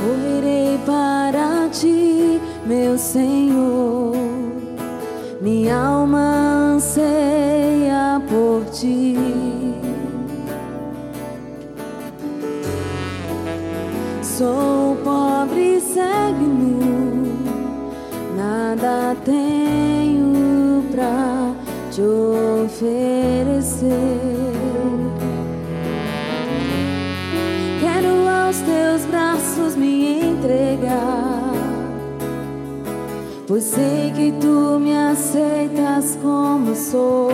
Correrei para ti, meu Senhor. Minha alma anseia por ti. Sou pobre e cego, nada tenho pra te oferecer. Braços me entregar, pois sei que tu me aceitas como sou.